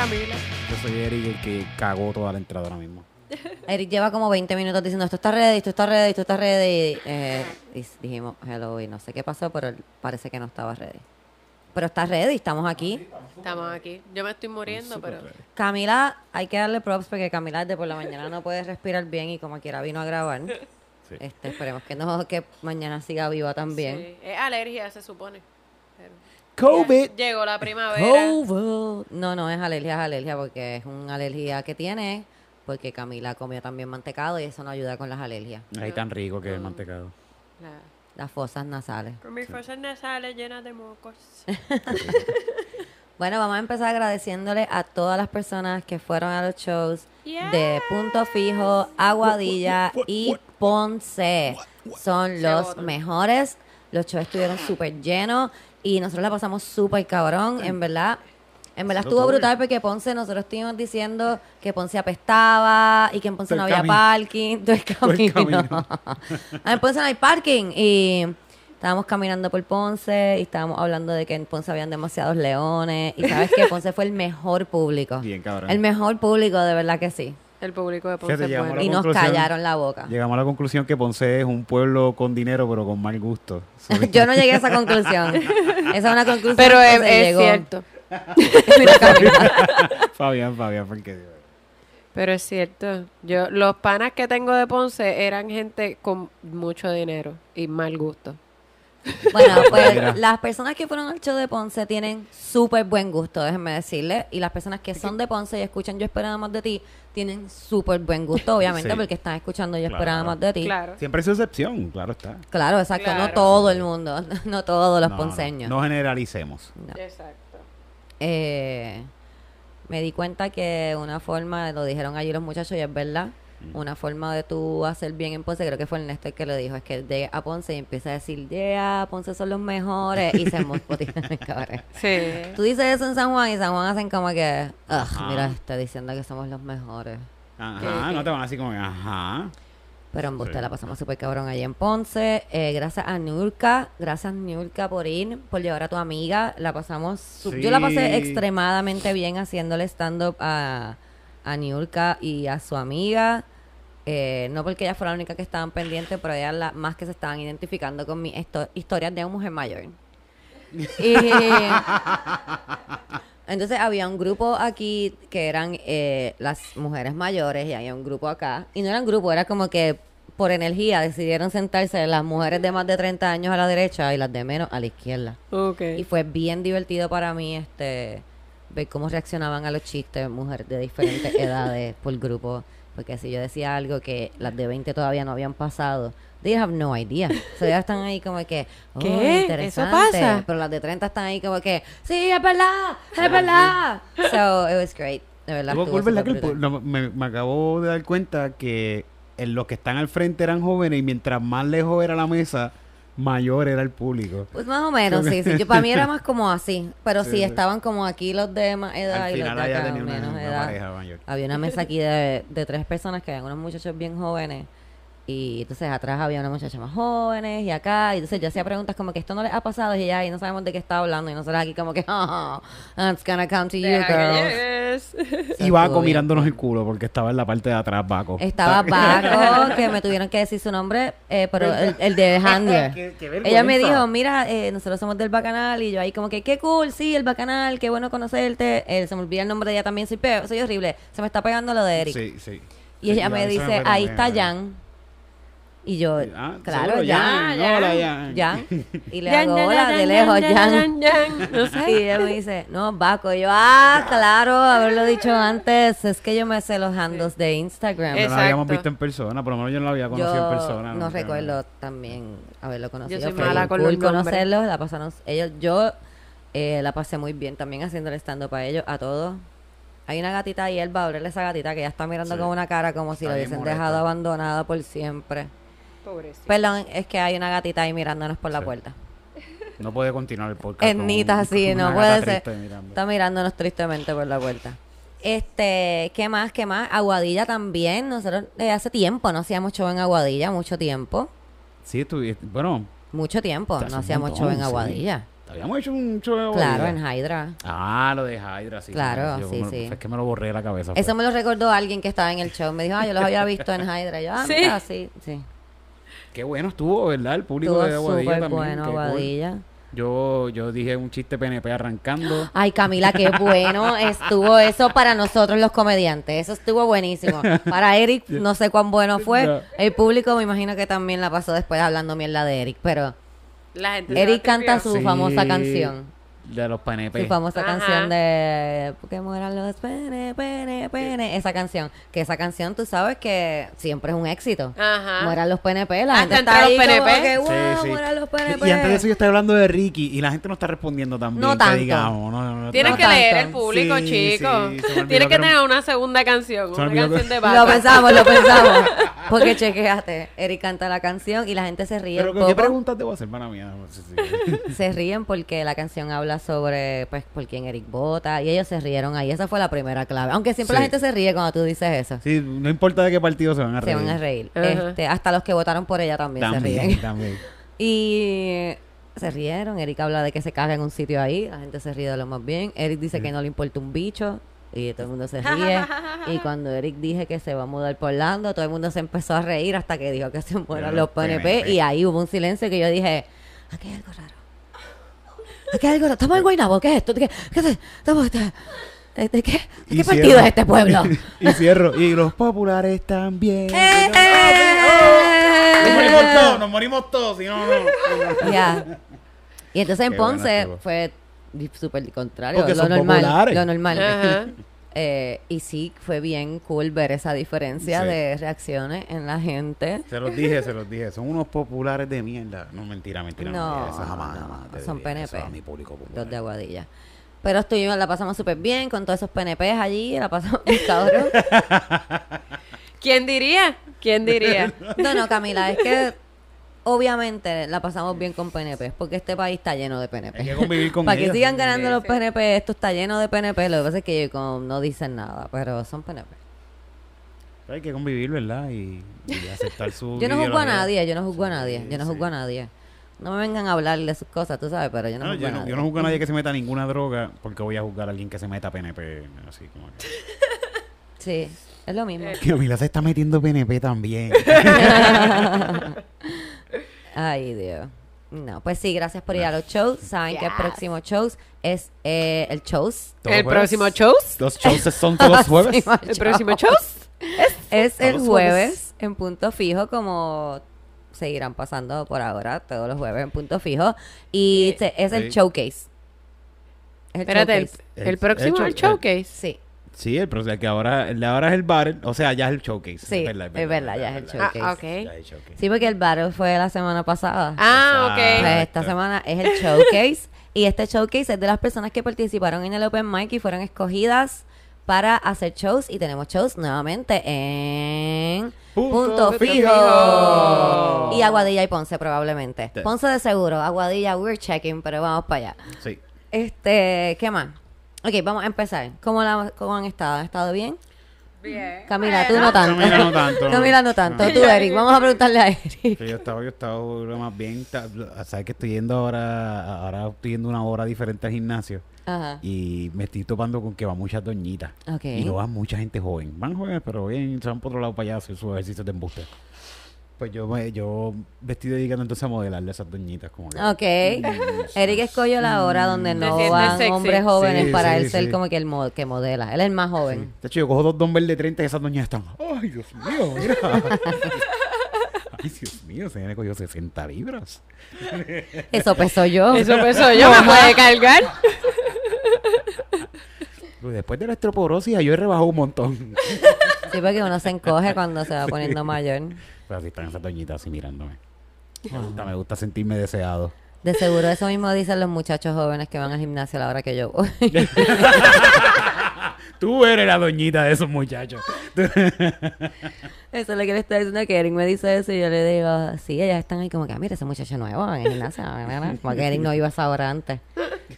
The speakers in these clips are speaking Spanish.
Camila. Yo soy Eric, el que cagó toda la entrada ahora mismo. Eric lleva como 20 minutos diciendo esto está ready, esto está ready, esto está ready. Eh, y dijimos hello y no sé qué pasó, pero él parece que no estaba ready. Pero está ready, estamos aquí. Estamos aquí. Yo me estoy muriendo, pero. Camila, hay que darle props porque Camila desde por la mañana no puede respirar bien y como quiera vino a grabar. Sí. Este, esperemos que no, que mañana siga viva también. Sí. Es alergia, se supone. COVID. ya Llegó la primavera. COVID. No, no es alergia, es alergia porque es una alergia que tiene porque Camila comió también mantecado y eso no ayuda con las alergias. Ahí tan rico que es el mantecado. La- Las fosas nasales. Con mis fosas nasales llenas de mocos. Bueno, vamos a empezar agradeciéndole a todas las personas que fueron a los shows de Punto Fijo, Aguadilla y Ponce. Son los mejores. Los shows estuvieron súper llenos y nosotros la pasamos súper cabrón, en verdad. En verdad estuvo brutal porque Ponce, nosotros estuvimos diciendo que Ponce apestaba y que en Ponce no había camino. parking. Todo el Todo el camino. en Ponce no hay parking. Y estábamos caminando por Ponce y estábamos hablando de que en Ponce habían demasiados leones. Y sabes que Ponce fue el mejor público. Bien, cabrón. El mejor público, de verdad que sí. El público de Ponce Fíjate, es bueno. Y nos callaron la boca. Llegamos a la conclusión que Ponce es un pueblo con dinero, pero con mal gusto. Yo no llegué a esa conclusión. Esa es una conclusión Pero que es, se es llegó. cierto. Fabián, Fabián, porque Pero es cierto. Yo, los panas que tengo de Ponce eran gente con mucho dinero y mal gusto. Bueno, pues Mira. las personas que fueron al show de Ponce tienen súper buen gusto, déjenme decirle. Y las personas que son de Ponce y escuchan Yo Esperaba Más de Ti tienen súper buen gusto, obviamente, Sí. porque están escuchando Yo Claro. Esperaba Más de Ti. Claro. siempre es excepción, claro está. Claro, exacto. No todo el mundo, no todos los No, no, ponceños. No, generalicemos. No. Exacto. Eh, me di cuenta que una forma, lo dijeron allí los muchachos y es verdad, una forma de tú hacer bien en Ponce, creo que fue el Néstor que lo dijo, es que de a Ponce y empieza a decir, yeah, Ponce son los mejores y se motivan, cabrón. Sí. Tú dices eso en San Juan y San Juan hacen como que, ugh, mira, está diciendo que somos los mejores. Ajá, no te van así como, que, ajá. Pero en Buste Sí. la pasamos súper cabrón allí en Ponce. Eh, gracias a Nurka, gracias Nurka por ir, por llevar a tu amiga. La pasamos, yo la pasé extremadamente bien haciéndole stand-up a, a Nurka y a su amiga. Eh, no porque ella fuera la única que estaban pendientes, pero ellas la, más que se estaban identificando con mis histo- historias de una mujer mayor. Y, entonces había un grupo aquí que eran eh, las mujeres mayores y había un grupo acá. Y no era un grupo, era como que por energía decidieron sentarse las mujeres de más de 30 años a la derecha y las de menos a la izquierda. Ok. Y fue bien divertido para mí este ver cómo reaccionaban a los chistes mujeres de diferentes edades por grupo. Porque si yo decía algo que las de 20 todavía no habían pasado, they have no idea. O sea, ellas están ahí como que, oh, ¿Qué? interesante. ¿Eso pasa? Pero las de 30 están ahí como que, sí, es verdad, es verdad. So, it was great. De verdad. Estuvo ¿verdad que el no, me, me acabo de dar cuenta que en los que están al frente eran jóvenes y mientras más lejos era la mesa, mayor era el público. Pues más o menos, sí, sí. Yo, para mí era más como así. Pero sí, estaban como aquí los de más edad Al y los de acá tenía menos una edad. pareja mayor. Había una mesa aquí de, de tres personas que eran unos muchachos bien jóvenes. Y entonces atrás había una muchacha más jóvenes y acá. Y entonces yo hacía preguntas como que esto no les ha pasado y ya, y no sabemos de qué está hablando. Y nosotros aquí como que, oh, it's gonna come to you, girls. Y Baco bien mirándonos el culo porque estaba en la parte de atrás, Baco. Estaba Baco, que me tuvieron que decir su nombre, eh, pero el, el de. Qué- qué Ella me dijo, mira, eh, nosotros somos del Bacanal. Y yo ahí como que, qué cool, sí, el Bacanal, qué bueno conocerte. Eh, se me olvida el nombre de ella también, soy, peo, soy horrible. Se me está pegando lo de Eric. Sí, sí. Y Sí, ella me dice, ahí está. Jan. Y yo, Ah, claro, Jan. Jan. Y le hago hola de lejos. No Y ella me dice, no, Baco. Y yo, ah, claro, haberlo dicho antes. Es que yo me sé los handles de Instagram. No la Exacto. habíamos visto en persona, por lo menos yo no la había conocido Yo en persona. no recuerdo también haberlo conocido. soy Fue mala con cool conocerlos, la pasaron, ellos, yo eh, la pasé muy bien también haciendo el stand para ellos, a todos. Hay una gatita ahí, él va a abrirle esa gatita que ya está mirando Sí. con una cara como si Está lo hubiesen dejado abandonada por siempre. Pobrecito. Perdón, es que hay una gatita ahí mirándonos por la Sí. puerta. No puede continuar el podcast. Ernita así, con no puede ser. mirando. Está mirándonos tristemente por la puerta. Este, ¿qué más? ¿Qué más? Aguadilla también. Nosotros eh, hace tiempo no hacíamos show en Aguadilla, mucho tiempo. Sí, estuviste. Bueno, Mucho tiempo no hacíamos montón, show en sí. Aguadilla. Habíamos hecho un show Claro, Aguadilla. en Hydra. Ah, lo de Hydra, sí. Claro, Yo sí, me- sí. Es que me lo borré de la cabeza. Eso pues. me lo recordó alguien que estaba en el show. Me dijo, ah, yo los había visto en Hydra. Y yo, ah, ¿Sí? mira, sí, sí. Qué bueno estuvo, ¿verdad? El público Estuvo de Aguadilla súper también. bueno, qué cool. Aguadilla. Yo, yo dije un chiste PNP arrancando. Ay, Camila, qué bueno estuvo eso para nosotros los comediantes. Eso estuvo buenísimo. Para Eric, no sé cuán bueno No. fue. El público me imagino que también la pasó después hablando mierda de Eric. Pero La gente se Eric canta su Sí, famosa canción. De los PNP. Su famosa Ajá. canción de Que mueran los pene, pene, pene. Esa canción. Que esa canción tú sabes que siempre es un éxito. Ajá. Mueran los PNP. La Hasta gente está ahí los como PNP. que, Sí, "Wow, sí. mueran los PNP". Y antes de eso yo estaba hablando de Ricky y la gente no está respondiendo tan bien No que tanto. digamos. No, no, no, Tienes que leer el público, Sí, chico. sí, se me olvidó Tienes que tener una segunda canción, Se una canción de Lo vaca. pensamos, lo pensamos. Porque chequeate, Eric canta la canción y la gente se ríe Pero un ¿qué, qué poco. preguntas debo hacer, para sé si- Se ríen porque la canción habla sobre pues por quién Eric vota y ellos se rieron ahí. Esa fue la primera clave. Aunque siempre la gente se ríe cuando tú dices eso. Sí, no importa de qué partido se van a Se reír. van a reír. Este, hasta los que votaron por ella también, se ríen. También, también. Y se rieron. Eric habla de que se caga en un sitio ahí. La gente se ríe de lo más bien. Eric dice que no le importa un bicho. Y todo el mundo se ríe. y cuando Eric dije que se va a mudar por Orlando, todo el mundo se empezó a reír hasta que dijo que se mueran los PNP. PNP. Y ahí hubo un silencio que yo dije, aquí hay algo raro. Aquí hay algo raro. Estamos en Guaynabo. ¿Qué es esto? ¿De qué, qué es- estamos, de, de- de qué, de Y qué partido cierro. es este pueblo? y cierro. Y los populares también. ¡Eh, Nos eh! morimos todos, nos morimos todos, si no, no. Ya. Y entonces en Qué Ponce fue súper contrario. Porque lo son normal. populares. Lo normal. Ajá. Eh, y sí, fue bien cool ver esa diferencia Sí. de reacciones en la gente. Se los dije, se los dije. Son unos populares de mierda. No, mentira, mentira. No, mentira. Eso jamás, no, jamás te son diría. Eso PNP. a mi público popular. Los de Aguadilla. Pero estuvimos, la pasamos súper bien con todos esos PNPs allí, la pasamos bien cabrón. ¿Quién diría? ¿Quién diría? No, no, Camila, es que obviamente la pasamos bien con PNP, porque este país está lleno de PNP. Hay que convivir con Para que ellos. sigan ganando Sí, los sí. PNP, esto está lleno de PNP, lo que pasa es que ellos como no dicen nada, pero son PNP. Hay que convivir, ¿verdad? Y, y aceptar su Yo no juzgo a nadie, yo no juzgo a Sí, nadie, yo no sí. juzgo a nadie. No me vengan a hablar de sus cosas, tú sabes, pero yo no, No, juzgo yo, a no, nadie. yo no juzgo a nadie que se meta ninguna droga porque voy a juzgar a alguien que se meta PNP. Así como que. Sí, es lo mismo. Que Mila se está metiendo PNP también. Ay, Dios. No, pues sí, gracias por ir a los shows. Saben que el próximo shows es eh, el shows. ¿El jueves. próximo shows? Los shows son todos los jueves. ¿El próximo show. shows? Es el jueves jueves. en punto fijo, como seguirán pasando por ahora, todos los jueves en punto fijo. Y es el Sí. showcase. Es el Espérate, el, showcase. el El- próximo el el show- showcase. Sí, Sí, el próximo, que ahora, el de ahora es el battle, o sea, ya es el showcase. Sí, es verdad, ya es el Ah, showcase. ok. Ya es el showcase. sí, porque el battle fue la semana pasada. Ah, Pues ok. Exacto. esta semana es el showcase. y este showcase es de las personas que participaron en el Open Mic y fueron escogidas para hacer shows. Y tenemos shows nuevamente en Punto Punto, Fijo. Fijo. Y Aguadilla y Ponce probablemente. Sí. Ponce de seguro. Aguadilla, we're checking, pero vamos para allá. Sí. Este, ¿qué más? Ok, vamos a empezar. ¿Cómo, la, cómo han estado? ¿Han estado bien? Bien. Camila, tú no tanto. Camila no tanto. Camila no tanto. No. Tú, Eric. Vamos a preguntarle a Eric. Yo estaba, yo estaba lo más bien. Sabes que estoy yendo ahora, ahora estoy yendo una hora diferente al gimnasio. Ajá. Y me estoy topando con que van muchas doñitas. Ok. Y no va mucha gente joven. Van jóvenes, pero bien, se van por otro lado para allá a hacer sus ejercicios de embuste. Pues yo me, yo me estoy dedicando entonces a modelarle a esas doñitas. Como que, Ok. Eric escogió la hora donde no sientes van sexy. hombres jóvenes Sí, para sí, él ser como que el mo- que modela. Él es el más joven. De hecho, yo cojo dos dumbbells de 30 y esas doñas están. ¡Ay, Dios mío! Mira. ¡Ay, Dios mío! Se me cogió 60 libras. Eso pesó yo. Eso peso yo, me puede cargar. Después de la estroporosis, yo he rebajado un montón. Sí, porque uno se encoge cuando se va poniendo mayor. Pero así están esas doñitas así mirándome. Me gusta, me gusta sentirme deseado. De seguro eso mismo dicen los muchachos jóvenes que van al gimnasio a la hora que yo voy. Tú eres la doñita de esos muchachos. Eso es lo que le estoy diciendo que Eric me dice eso y yo le digo, sí, ellas están ahí como que, ah, mira, ese muchacho nuevo en el gimnasio. Porque Eric no iba a esa hora antes.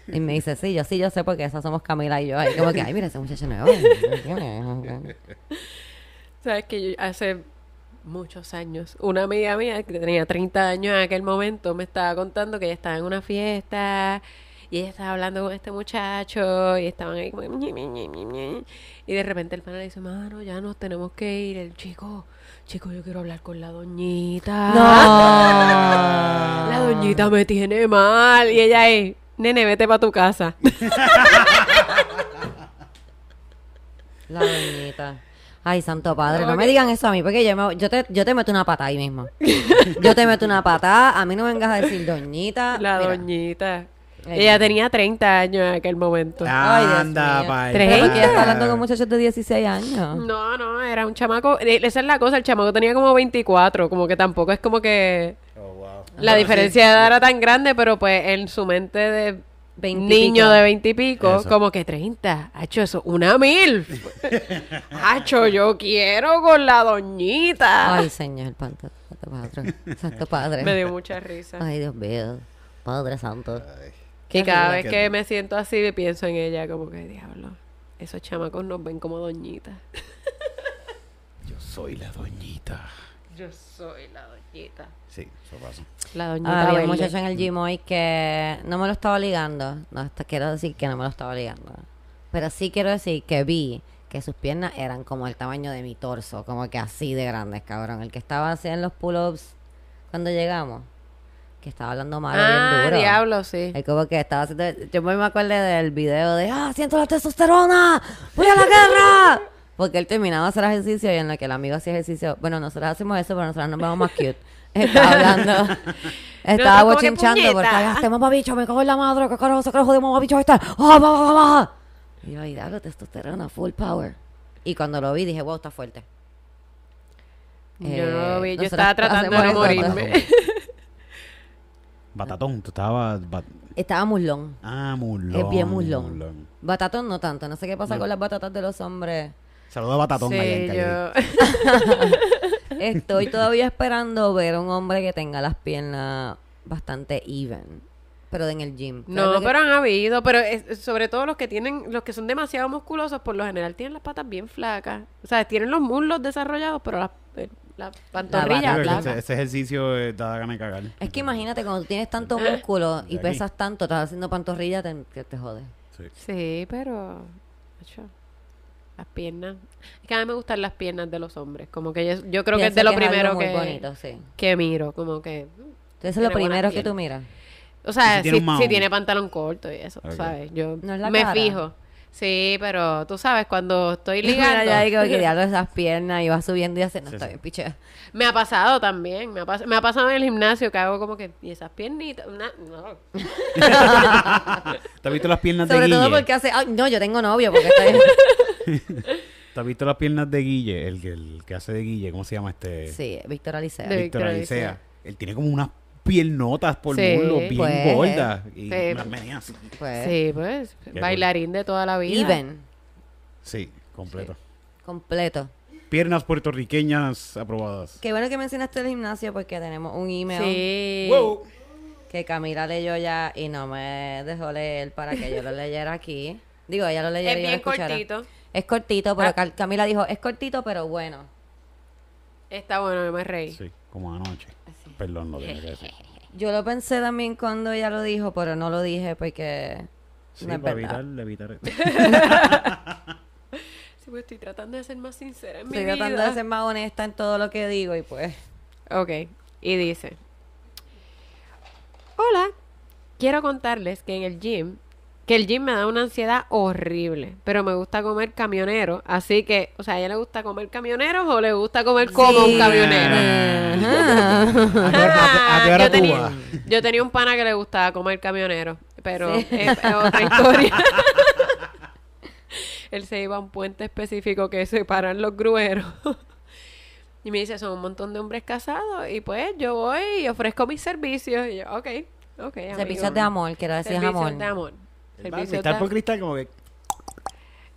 Y me dice, sí, yo sí, yo sé porque esas somos Camila y yo. Ahí como que, ay, mira, ese muchacho nuevo. Sabes que yo hace muchos años, una amiga mía que tenía 30 años en aquel momento me estaba contando que ella estaba en una fiesta Y ella estaba hablando con este muchacho y estaban ahí como... Y de repente el pana le dice, mano, ya nos tenemos que ir. El chico, chico, yo quiero hablar con la doñita. No. La doñita me tiene mal. Y ella es, nene, vete para tu casa. La doñita. Ay, santo padre, no me digan eso a mí, porque yo, me- yo, te, yo te meto una pata ahí mismo. Yo te meto una patada, a mí no me vengas a decir doñita. La Mira, doñita. Ella tenía 30 años en aquel momento. Ay, Dios Anda, mío. pa' pero porque ella está Ah. hablando con muchachos de 16 años. No, no, era un chamaco. eh, Esa es la cosa, el chamaco tenía como 24, como que tampoco es como que Oh, wow. la diferencia de edad era tan grande, pero pues en su mente de 20 y niño pico. de 20 y pico, Eso. como que 30. Hacho, eso, una mil. Hacho, yo quiero con la doñita. Ay, señor, santo, santo padre. Santo padre. Me dio mucha risa. Ay, Dios mío. Padre santo. y cada vez Qué que me siento así, pienso en ella, como que diablo. Esos chamacos nos ven como doñitas. Yo soy la doñita. Yo soy la doñita. Sí, eso pasa. La doñita. Ah, había un muchacho en el gym hoy que no me lo estaba ligando. No, hasta quiero decir que no me lo estaba ligando. Pero sí quiero decir que vi que sus piernas eran como el tamaño de mi torso, como que así de grandes, cabrón. El que estaba haciendo los pull-ups cuando llegamos, que estaba hablando mal Ah, bien duro. diablo, sí. Es como que estaba haciendo. Yo me acuerdo del video de ¡Ah, siento la testosterona! ¡Voy a la guerra! Porque él terminaba de hacer ejercicio y en lo que el amigo hacía ejercicio. Bueno, nosotros hacemos eso, pero nosotros nos vemos más cute. Estaba hablando. Estaba que bochinchando porque este mamabicho, me cago en la madre, qué carajo se carajo de mamabicho este. ¡Ah, va, va, va! Y yo, ay, diablo, testosterona, full power. Y cuando lo vi dije, wow, está fuerte. Yo no lo vi, yo estaba tratando de no morirme. Batatón, tú estabas... bat- Estaba mulón. Ah, mulón. Es bien mulón. Batatón no tanto. No sé qué pasa No. con las batatas de los hombres. Saludos a Batatón Sí, allá en Calle. yo... Estoy todavía esperando ver un hombre que tenga las piernas bastante even. Pero en el gym. No, pero han habido, pero es- sobre todo los que tienen, los que son demasiado musculosos, por lo general tienen las patas bien flacas. O sea, tienen los muslos desarrollados, pero las eh, la pantorrilla Yo creo que flaca. ese, ese ejercicio eh, da ganas de cagar. Es que imagínate, cuando tú tienes tanto músculo y pesas tanto, estás haciendo pantorrilla, te, que te jodes. Sí. Sí, pero las piernas. Es que a mí me gustan las piernas de los hombres. Como que yo, yo creo que es de lo primero muy que, bonito, sí. que miro. Como que. Entonces eso es lo primero que tú miras. O sea, si si, tiene si pantalón corto y eso, Ok. ¿sabes? Yo No es la me cara. fijo. Sí, pero tú sabes, cuando estoy Mira, ligando. ya digo que esas piernas y vas subiendo y haciendo, Sí, está sí. bien, piche. Me ha pasado también, me ha, pas- me ha pasado en el gimnasio que hago como que, y esas piernitas, una- no. ¿Te has visto las piernas de Sobre Guille? todo porque hace, ay, no, yo tengo novio porque estoy... ¿Te has visto las piernas de Guille? El, que- el que hace de Guille, ¿cómo se llama este? sí, Víctor Alicea. De- Víctor Alicea. Alicea. Él tiene como unas piernotas por Sí, muslo bien pues. gordas. Y Sí. unas menea así. Pues, Sí, pues, bailarín de toda la vida. even, Sí, completo. completo. Piernas puertorriqueñas aprobadas. Qué bueno que mencionaste el gimnasio porque tenemos un email Sí. Wow. que Camila leyó ya y no me dejó leer para que yo lo leyera aquí. Digo, ella lo leyera Es y yo lo bien escuchara. cortito. Es cortito, pero Ah. Camila dijo, es cortito, pero bueno. Está bueno, yo me reí. Sí, como anoche. Perdón, lo tenía que decir. Yo lo pensé también cuando ella lo dijo, pero no lo dije porque Sí, no es para verdad. evitar, evitar. Sí, pues estoy tratando de ser más sincera en mi Estoy vida. tratando de ser más honesta en todo lo que digo y pues... Ok, y dice: Hola, quiero contarles que en el gym, que el gym me da una ansiedad horrible, pero me gusta comer camionero, así que, o sea, ¿a ella le gusta comer camioneros o le gusta comer como Sí. un camionero? ¿A qué hora- a qué hora yo, tenía, vas? yo tenía un pana que le gustaba comer camionero, pero es, es otra historia. Él se iba a un puente específico que separan los grueros. y me dice, son un montón de hombres casados. Y pues yo voy y ofrezco mis servicios. Y yo, ok, ok. amigo. Servicios de amor, quiero decir Servicios amor. de amor. El Servicios Cristal por cristal, como que.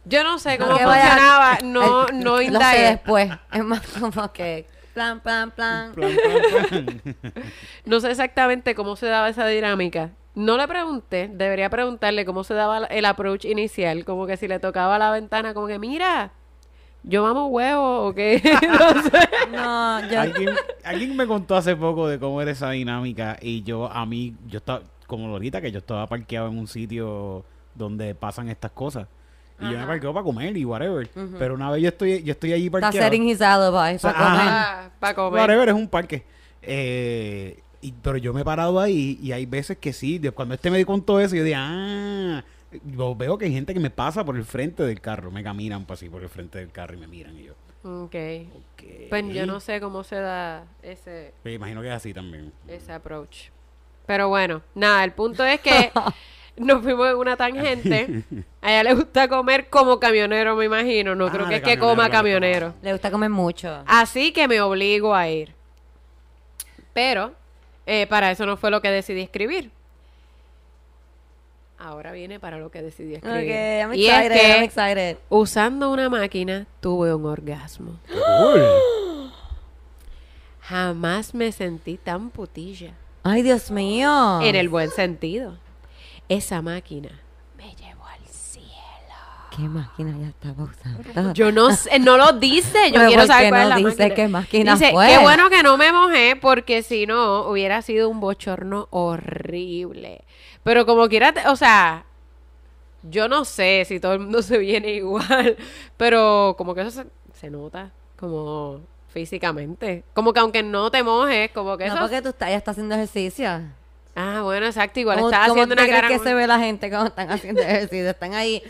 Yo no sé No cómo que vaya- funcionaba. No, el- no Lo sé indagué. después. Es más como que... Plan, plan, plan. plan, plan, plan. No sé exactamente cómo se daba esa dinámica. No le pregunté, debería preguntarle cómo se daba la- el approach inicial, como que si le tocaba la ventana, como que mira, yo mamo huevo o qué, no sé. No, yo... alguien, alguien me contó hace poco de cómo era esa dinámica y yo a mí, yo estaba, como ahorita, que yo estaba parqueado en un sitio donde pasan estas cosas. Y yo me parqueo para comer y whatever. Pero una vez yo estoy, yo estoy allí Está parqueado. setting his alibi sea, para comer. para comer. Whatever, es un parque. Eh, y- pero yo me he parado ahí y hay veces que sí. cuando este me di con todo eso, yo digo, ah. Yo veo que hay gente que me pasa por el frente del carro. Me caminan pues, así por el frente del carro y me miran. Y yo, Ok. ok. Pues yo no sé cómo se da ese, Me imagino que es así también. ese approach. Pero bueno, nada, el punto es que nos fuimos en una tangente. A ella le gusta comer como camionero, me imagino. No Ah, creo que de es que camionero, coma claro. camionero. Le gusta comer mucho. Así que me obligo a ir. Pero eh, para eso no fue lo que decidí escribir. Ahora viene para lo que decidí escribir. Ok, I'm y es I'm que excited. usando una máquina tuve un orgasmo. Cool. Jamás me sentí tan putilla. Ay, Dios mío. En el buen sentido. Esa máquina me llevó al cielo. ¿Qué máquina ya estaba usando? Yo no sé, no lo dice. Yo Pero quiero ¿por saber qué cuál es no la dice máquina. qué máquina Dice, fue? qué bueno que no me mojé porque si no hubiera sido un bochorno horrible. Pero como quiera, o sea, yo no sé si todo el mundo se viene igual, pero como que eso se, se nota como físicamente. Como que aunque no te mojes, como que No, eso... porque tú estás, ya estás haciendo ejercicio. Ah, bueno, exacto. Igual ¿Cómo, estás cómo haciendo te una crees cara... que muy- se ve la gente cuando están haciendo ejercicio? Están ahí.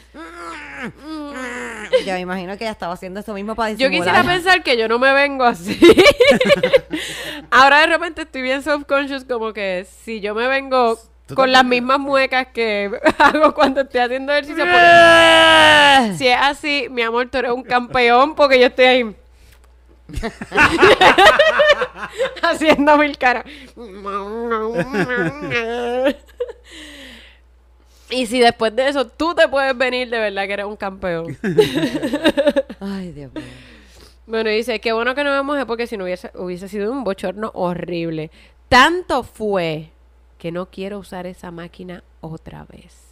Yo me imagino que ella estaba haciendo eso mismo para Yo disimular. quisiera pensar que yo no me vengo así. Ahora de repente estoy bien self-conscious como que si yo me vengo con las mismas muecas que hago cuando estoy haciendo ejercicio. porque si es así, mi amor, tú eres un campeón porque yo estoy ahí. haciendo mil caras. y si después de eso tú te puedes venir, de verdad que eres un campeón. Ay, Dios mío. Bueno, dice, qué bueno que no me mojé porque si no hubiese, hubiese sido un bochorno horrible. Tanto fue que no quiero usar esa máquina otra vez.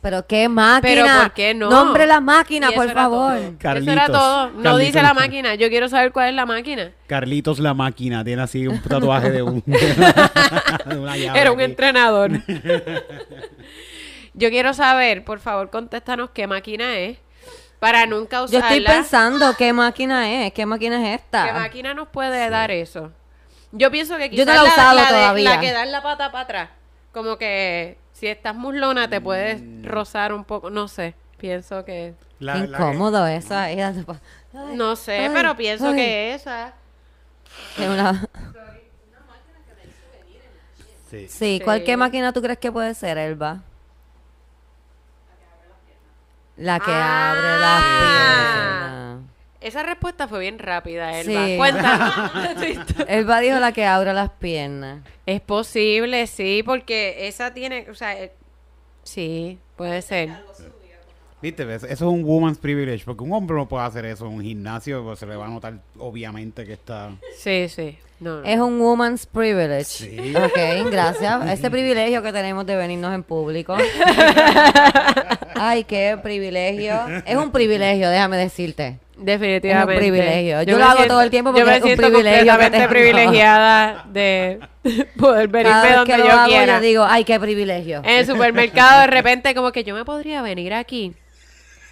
Pero qué máquina. Pero ¿por qué no? Nombre la máquina, por favor. todo. Carlitos. Eso era todo. No Carlitos. dice la máquina. Yo quiero saber cuál es la máquina. Carlitos la máquina tiene así un tatuaje de un. de una llave Era un aquí. entrenador. Yo quiero saber, por favor, contéstanos qué máquina es. Para nunca Yo usarla. estoy pensando qué máquina es, qué máquina es esta. ¿Qué máquina nos puede dar eso? Yo pienso que Yo quizás no la he usado la de- todavía. la que da la pata para atrás. Como que si estás muslona te puedes Mm. rozar un poco. No sé. Pienso que... La- Qué la que- incómodo eso. ahí. Ay, No sé, ay, pero pienso ay. que esa... es una- Sí. Sí, ¿cuál Sí. qué máquina tú crees que puede ser, Elba? La que Ah. abre las piernas. Esa respuesta fue bien rápida, Elba. Sí. Cuéntanos. Elba dijo la que abre las piernas. es posible, sí, porque esa tiene... O sea, eh, sí, puede ser. Viste, eso es un woman's privilege, porque un hombre no puede hacer eso en un gimnasio, pues se le va a notar obviamente que está... Sí, sí. No, no. Es un woman's privilege. Sí. Ok, gracias. Ese privilegio que tenemos de venirnos en público. Ay, qué privilegio. Es un privilegio, déjame decirte. Definitivamente. Es un privilegio. Yo lo hago todo el tiempo yo porque me es un privilegio completamente privilegiada de poder venirme donde que lo yo hago, quiera. yo digo, ay, qué privilegio. En el supermercado de repente como que yo me podría venir aquí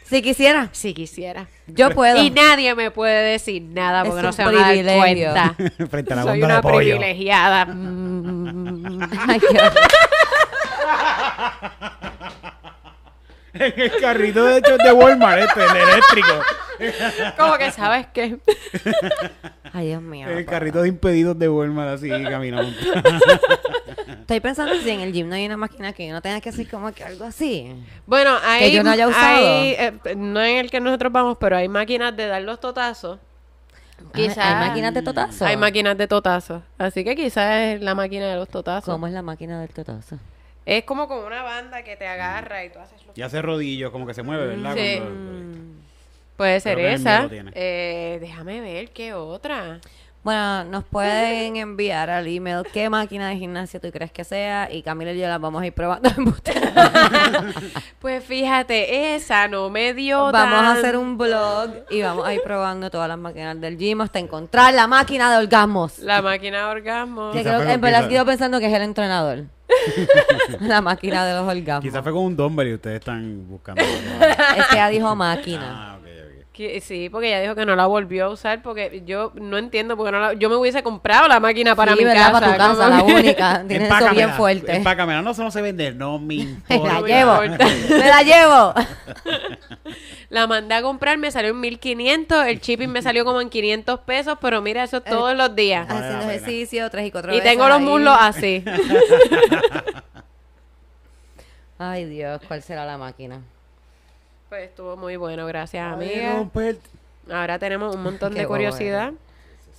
Si quisiera, si quisiera. yo puedo. Y nadie me puede decir nada Es porque no se van a dar cuenta. Frente a la Soy una de privilegiada. Mm. Ay, qué- En el carrito de hecho de Walmart, este, el eléctrico. Como que, ¿sabes qué? Ay, Dios mío. El carrito de impedidos de Walmart, así caminando. Estoy pensando si en el gym no hay una máquina que no tenga que hacer como que algo así. Bueno, hay, yo no haya usado. hay, eh, no en el que nosotros vamos, pero hay máquinas de dar los totazos. Quizás Ah, Hay máquinas de totazo. Hay máquinas de totazos. Así que quizás es la máquina de los totazos. ¿Cómo es la máquina del totazo? Es como con una banda que te agarra y tú haces los... Y hace rodillos, como que se mueve, ¿verdad? Sí. Cuando- Puede ser esa. Eh, déjame ver qué otra. Bueno, nos pueden enviar al email qué máquina de gimnasia tú crees que sea y Camila y yo las vamos a ir probando en Pues fíjate, esa no me dio Vamos a hacer un blog y vamos a ir probando todas las máquinas del gym hasta encontrar la máquina de orgasmos. La máquina de orgasmo. Que creo, en verdad sigo pensando que es el entrenador. la máquina de los orgasmos. Quizás fue con un dumbbell y ustedes están buscando. Es que ella dijo máquina. ah. Que- Sí, porque ella dijo que no la volvió a usar porque yo no entiendo porque no la, yo me hubiese comprado la máquina para Sí, mi ¿verdad? casa. Para tu casa, como la única. Tienes eso bien fuerte. Empácamela. No, eso no se vende. No me Me importa. la me llevo. importa. Me la llevo. La mandé a comprar, me salió en 1500, el shipping me salió como en 500 pesos, pero mira, eso es todos los días. Vale la Haciendo ejercicio tres y cuatro Y veces tengo los ahí. muslos así. Ay, Dios, ¿cuál será la máquina? Pues estuvo muy bueno, gracias, Ay, amiga. romper- Ahora tenemos un montón Qué de curiosidad.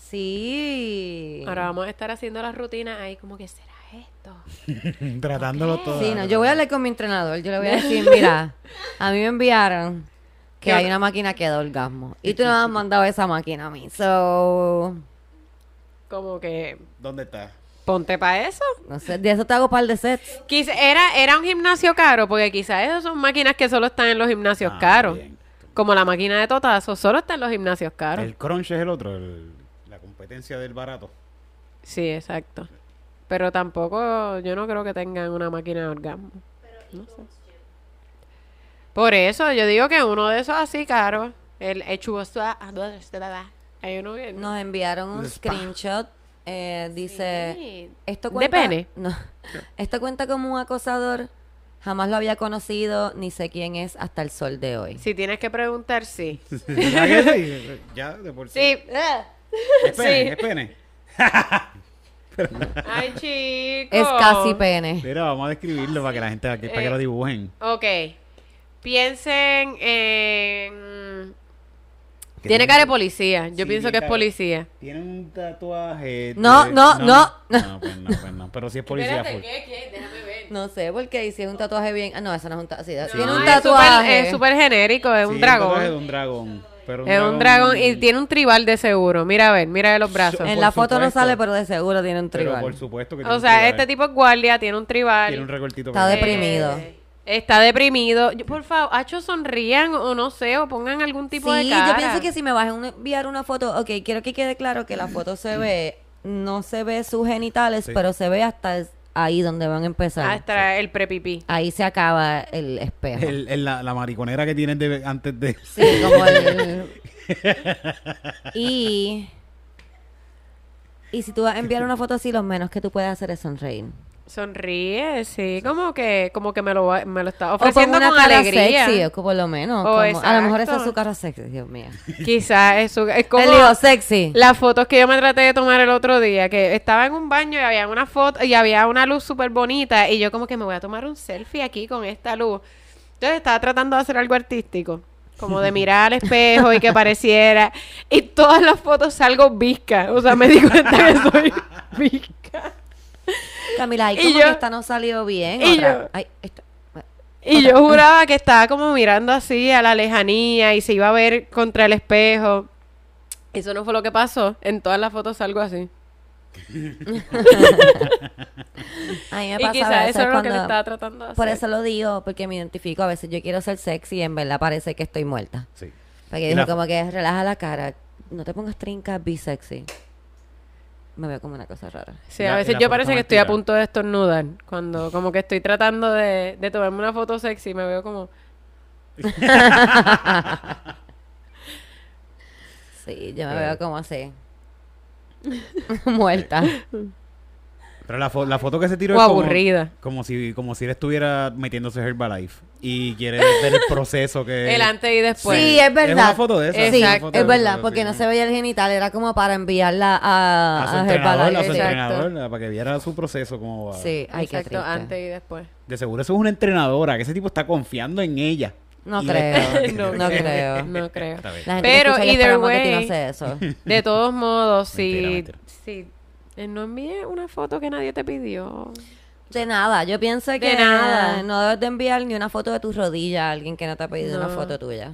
Sí. Ahora vamos a estar haciendo las rutinas ahí como que será esto. Tratándolo todo. Sí, no, yo voy a hablar con mi entrenador. Yo le voy a decir, mira, a mí me enviaron que hay una máquina que da orgasmo. Y tú no me has mandado esa máquina a mí. So, Como que ¿Dónde está? Ponte para eso. no sé, de eso te hago par de sets. Quizá- era, era un gimnasio caro, porque quizás esas son máquinas que solo están en los gimnasios Ah, caros. bien. Como la máquina de totazo, solo está en los gimnasios caros. El crunch es el otro, el- la competencia del barato. Sí, exacto. Pero tampoco, yo no creo que tengan una máquina de orgasmo. No sé. Por eso, yo digo que uno de esos así caros, el hecho hay uno que Nos enviaron un screenshot. Eh, dice, Sí. esto ¿De cuenta, pene? No. Esto cuenta como un acosador. Jamás lo había conocido, ni sé quién es hasta el sol de hoy. Si tienes que preguntar, sí. ¿Verdad que sí? Ya, de por sí. Sí. Es pene, Sí. es pene. Ay, chico. Es casi pene. Mira, vamos a describirlo para que la gente, para que Eh, lo dibujen. Ok. Piensen en... ¿Qué Tiene tiene? cara de policía. Yo Sí, pienso que es policía. Tiene un tatuaje. No, de- no, no. No, pues no, pues no. Pero sí es policía. ¿qué? ¿Qué? Déjame ver. No sé, porque si es un tatuaje bien... Ah, no, eso no es un tatuaje. tiene No, un es tatuaje. Es súper genérico, es Sí, un dragón. un dragón. pero Es un dragón y tiene un tribal de seguro. Mira a ver, mira de los brazos. En por la foto no sale, pero de seguro tiene un Pero tribal. por supuesto que tiene O un sea, tribal. este tipo es guardia, tiene un tribal. Tiene un recortito. Está deprimido. Eh, Está deprimido. Yo, por favor, Hacho, sonrían o no sé, o pongan algún tipo de sí, cara. yo pienso que si me vas a enviar una foto, ok, quiero que quede claro que la foto se ve, no se ve sus genitales, Sí. pero se ve hasta ahí donde van a empezar. Hasta el prepipí. Ahí se acaba el espejo. El- el- la, la mariconera que tienen de, antes de... Sí, como el... y... Y si tú vas a enviar una foto así, lo menos que tú puedes hacer es sonreír. Sonríe, sí, como que, como que me lo, me lo está O con ofreciendo una con cara alegría. sexy, o por lo menos. Como- a lo mejor esa es su cara sexy, Dios mío. Quizás eso es como Él dijo sexy. las fotos que yo me traté de tomar el otro día, que estaba en un baño y había una foto y había una luz súper bonita y yo como que me voy a tomar un selfie aquí con esta luz. Entonces estaba tratando de hacer algo artístico, como de mirar al espejo y que pareciera y todas las fotos salgo visca, o sea, me di cuenta que soy visca. Camila, ahí Y como yo- que esta no salió bien. y otra. yo- Ay, esta- Y yo juraba que estaba como mirando así a la lejanía y se iba a ver contra el espejo. Eso no fue lo que pasó. En todas las fotos salgo así. A mí me Y pasa a quizás veces eso es lo que le estaba tratando de hacer. Por eso lo digo, porque me identifico. A veces yo quiero ser sexy y en verdad parece que estoy muerta. Sí. Porque Y como que relaja la cara. No te pongas trinca, be sexy. Me veo como una cosa rara. Sí, La- a veces yo parece que estoy a punto de estornudar. Cuando como que estoy tratando de, de tomarme una foto sexy, me veo como... Sí, yo me veo como así. Muerta. Pero la, fo- la foto que se tiró O es como, aburrida. como si como si él estuviera metiéndose Herbalife y quiere ver el proceso que El antes y después. sí, es Es una verdad. foto de esa, una es foto verdad, porque sí. no se veía el genital, era como para enviarla a, a su a entrenador, a su Herbalife. Exacto. entrenador, para que viera su proceso cómo va. Sí, ay, qué Exacto, antes y después. De seguro eso es una entrenadora, que ese tipo está confiando en ella. No creo, no, No creo. No creo. Pero, either way- hace eso. De todos modos, Mentira, si... mentira. si eh, no envíes una foto que nadie te pidió. De nada, yo pienso que nada. no debes de enviar ni una foto de tus rodillas a alguien que no te ha pedido una foto tuya.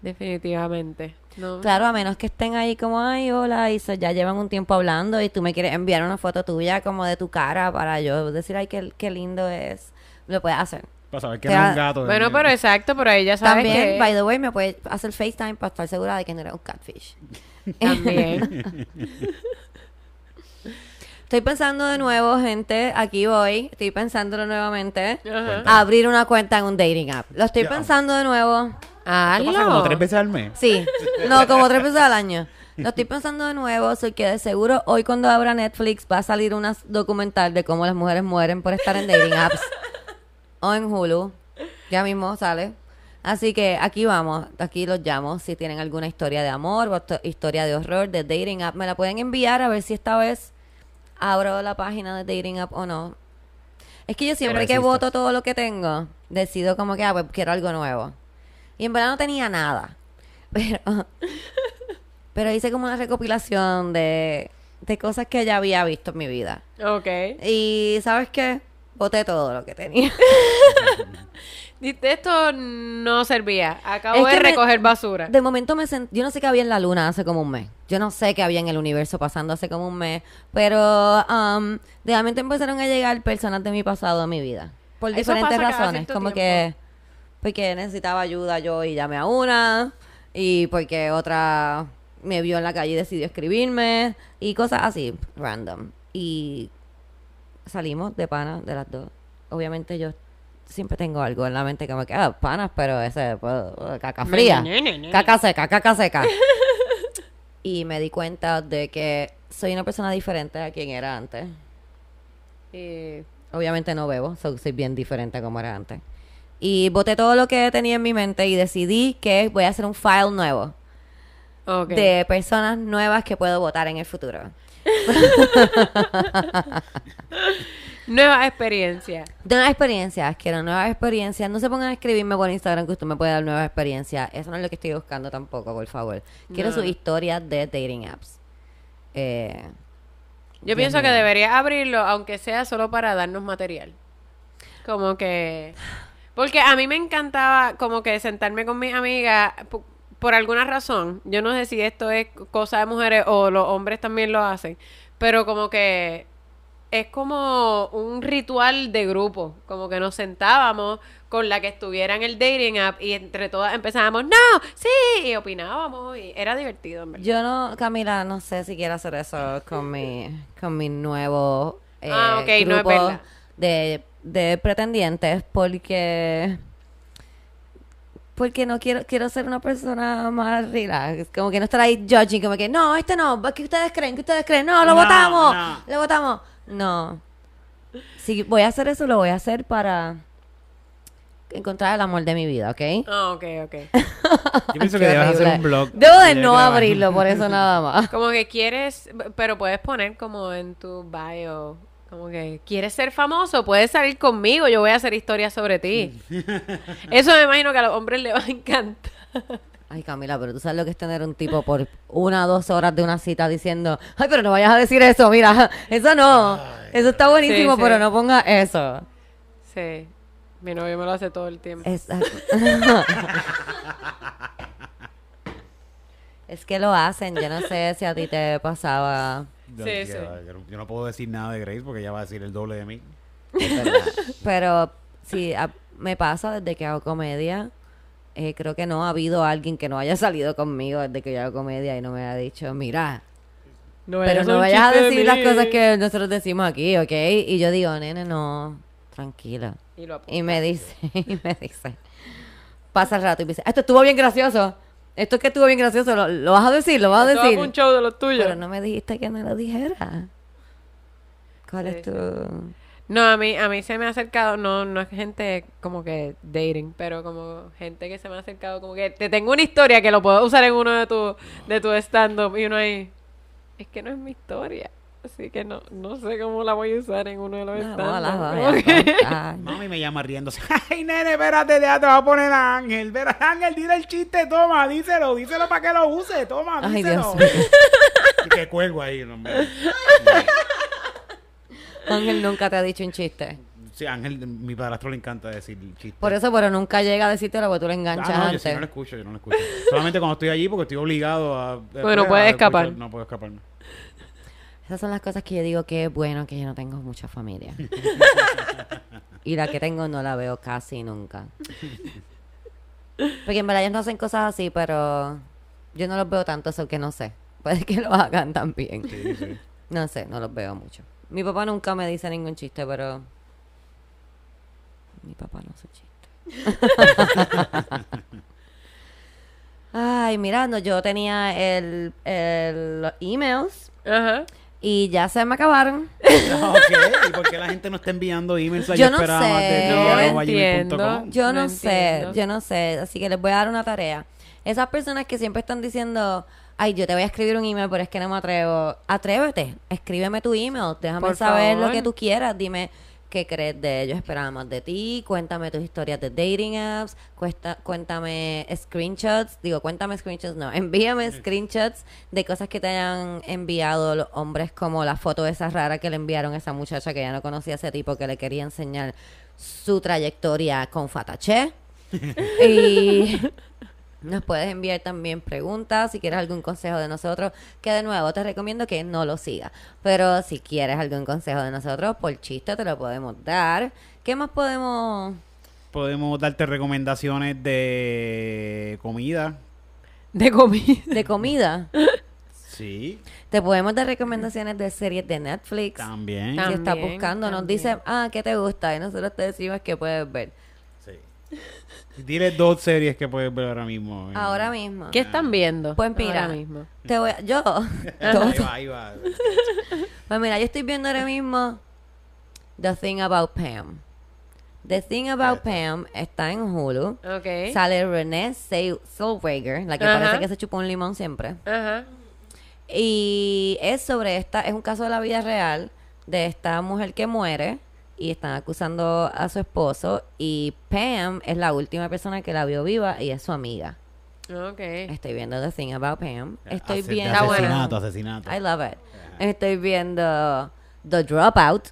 Definitivamente. No. Claro, a menos que estén ahí como, ay, hola, y se- ya llevan un tiempo hablando y tú me quieres enviar una foto tuya como de tu cara para yo decir, ay, qué, qué lindo es. Lo puedes hacer. Para saber que no es un gato. Bueno, pero exacto, pero ahí ya sabes También, que... by the way, me puedes hacer FaceTime para estar segura de que no eres un catfish. También. Estoy pensando de nuevo, gente, aquí voy, estoy pensándolo nuevamente. Ajá. Abrir una cuenta en un dating app. Lo estoy Ya. pensando de nuevo. ¿Qué pasa como Hazlo. tres veces al mes? Sí, no, como tres veces al año. Lo estoy pensando de nuevo, soy que de seguro hoy cuando abra Netflix va a salir un documental de cómo las mujeres mueren por estar en dating apps. o en Hulu. Ya mismo sale. Así que aquí vamos, aquí los llamo. Si tienen alguna historia de amor o to- historia de horror de dating app, me la pueden enviar a ver si esta vez abro la página de dating app o no. Es que yo siempre que voto todo lo que tengo, decido como que, ah, pues quiero algo nuevo. Y en verdad no tenía nada. Pero, pero hice como una recopilación de, de cosas que ya había visto en mi vida. Ok. Y ¿sabes qué? Voté todo lo que tenía. Diste, Esto no servía. Acabo Es de me- recoger basura. De momento me sent... Yo no sé qué había en la luna hace como un mes. Yo no sé qué había en el universo pasando hace como un mes. Pero um, de momento empezaron a llegar personas de mi pasado a mi vida. Por Eso diferentes razones. Como tiempo. que... Porque necesitaba ayuda yo y llamé a una. Y porque otra me vio en la calle y decidió escribirme. Y cosas así, random. Y salimos de pana de las dos. Obviamente yo siempre tengo algo en la mente que me queda panas, pero ese pues, caca fría. Caca seca, caca seca. y me di cuenta de que soy una persona diferente a quien era antes. Y obviamente no bebo, so- soy bien diferente a como era antes. Y boté todo lo que tenía en mi mente y decidí que voy a hacer un file nuevo Ok. de personas nuevas que puedo votar en el futuro. Nueva experiencia. De nuevas experiencias, quiero nuevas experiencias. No se pongan a escribirme por Instagram que usted me puede dar nuevas experiencias. Eso no es lo que estoy buscando tampoco, por favor. Quiero No. sus historias de dating apps. Eh, Yo pienso que mío. deberías abrirlo, aunque sea solo para darnos material. Como que... Porque a mí me encantaba como que sentarme con mis amigas po- por alguna razón. Yo no sé si esto es cosa de mujeres o los hombres también lo hacen. Pero como que es como un ritual de grupo. Como que nos sentábamos con la que estuviera en el dating app y entre todas empezábamos, no, sí, y opinábamos y era divertido, en verdad. yo no, Camila, no sé si quiero hacer eso con mi, con mi nuevo eh, Ah, ok, no es grupo verdad. de, de pretendientes porque porque no quiero quiero ser una persona más relax, como que no estar ahí judging, como que no, este no, ¿qué ustedes creen? ¿Qué ustedes creen? No, lo No, votamos, no. lo votamos. No. Si voy a hacer eso, lo voy a hacer para encontrar el amor de mi vida, ¿ok? Ah, ok, ok. Yo pienso que debes hacer un blog. Debo de no grabar. abrirlo, por eso nada más. Como que quieres, pero puedes poner como en tu bio, como que quieres ser famoso, puedes salir conmigo, yo voy a hacer historias sobre ti. Eso me imagino que a los hombres les va a encantar. Ay, Camila, pero tú sabes lo que es tener un tipo por una o dos horas de una cita diciendo, ay, pero no vayas a decir eso, mira, eso no, eso está buenísimo, Sí, sí. pero no pongas eso. Sí, mi novio me lo hace todo el tiempo. Exacto. es que lo hacen, yo no sé si a ti te pasaba. Yo, Sí, sí. yo no- yo no puedo decir nada de Grace porque ella va a decir el doble de mí. Pero sí, a- me pasa desde que hago comedia. Eh, creo que no ha habido alguien que no haya salido conmigo desde que yo hago comedia y no me haya dicho, mira, No pero no vayas a de decir las cosas que nosotros decimos aquí, ¿ok? Y yo digo, nene, no, tranquila. Y lo apunta. Y me dice, y me dice, pasa el rato y me dice, esto estuvo bien gracioso. Esto es que estuvo bien gracioso, lo, lo vas a decir, lo vas a Esto decir. un show de los tuyos. Pero no me dijiste que no lo dijera. ¿Cuál Sí, es tu...? No, a mí, a mí se me ha acercado, no, no es gente como que dating, pero como gente que se me ha acercado como que te tengo una historia que lo puedo usar en uno de tu, de tu stand-up y uno ahí, es que no es mi historia, así que no, no sé cómo la voy a usar en uno de los No, no que- contar. Mami me llama riéndose. Ay, nene, espérate, ya te va a poner a Ángel. Verá, Ángel, dile el chiste, toma, díselo, díselo para que lo use, toma, Ay, díselo. Dios mío. Y que cuelgo ahí, no, hombre. Ángel nunca te ha dicho un chiste. Sí, Ángel, mi padrastro le encanta decir chistes. Por eso, pero nunca llega a decírtelo porque tú le enganchas Ah, no, yo antes. sí no lo escucho, yo no lo escucho. Solamente cuando estoy allí porque estoy obligado a... Bueno, a- puedes a escapar. escuchar- No puedo escaparme. Esas son las cosas que yo digo que es bueno que yo no tengo mucha familia. y la que tengo no la veo casi nunca. Porque en verdad ellos no hacen cosas así, pero yo no los veo tanto, eso que no sé. Puede que lo hagan también. Sí, sí. No sé, no los veo mucho. Mi papá nunca me dice ningún chiste, pero... Mi papá no hace chiste. Ay, mira, no, yo tenía el, el los emails Ajá. y ya se me acabaron. Ok. ¿Y por qué la gente no está enviando emails Yo no esperaba sé. de No entiendo. Yo no, No sé, entiendo. yo no sé, así que les voy a dar una tarea. Esas personas que siempre están diciendo, ay, yo te voy a escribir un email, pero es que no me atrevo. Atrévete, escríbeme tu email, déjame Por saber lo que tú quieras, dime qué crees de ellos, esperaba más de ti, cuéntame tus historias de dating apps, cuesta, cuéntame screenshots, digo, cuéntame screenshots, no, envíame screenshots de cosas que te hayan enviado los hombres, como la foto esa rara que le enviaron a esa muchacha que ya no conocía a ese tipo que le quería enseñar su trayectoria con Fatache. y nos puedes enviar también preguntas si quieres algún consejo de nosotros, que de nuevo te recomiendo que no lo sigas. Pero si quieres algún consejo de nosotros, por chiste te lo podemos dar. ¿Qué más podemos...? Podemos darte recomendaciones de comida. De comida. De comida. Sí, Te podemos dar recomendaciones de series de Netflix. también. Tam- si estás También, buscando, nos también. dice, ah, ¿qué te gusta? Y nosotros te decimos que puedes ver. Sí. Dile dos series que puedes ver ahora mismo. Ahora mismo. ¿Qué están viendo? Pues mira, Ahora mismo. Te voy a- yo. Ahí va, ahí va. Pues mira, yo estoy viendo ahora mismo The Thing About Pam. The Thing About Pam está en Hulu. Ok. Sale Renee Zell- Zellweger, la que parece que se chupó un limón siempre. Ajá. Y es sobre esta, es un caso de la vida real de esta mujer que muere y están acusando a su esposo y Pam es la última persona que la vio viva y es su amiga. Ok. Estoy viendo The Thing About Pam. Estoy Ase- viendo... Asesinato, asesinato. I love it. Estoy viendo The Dropout,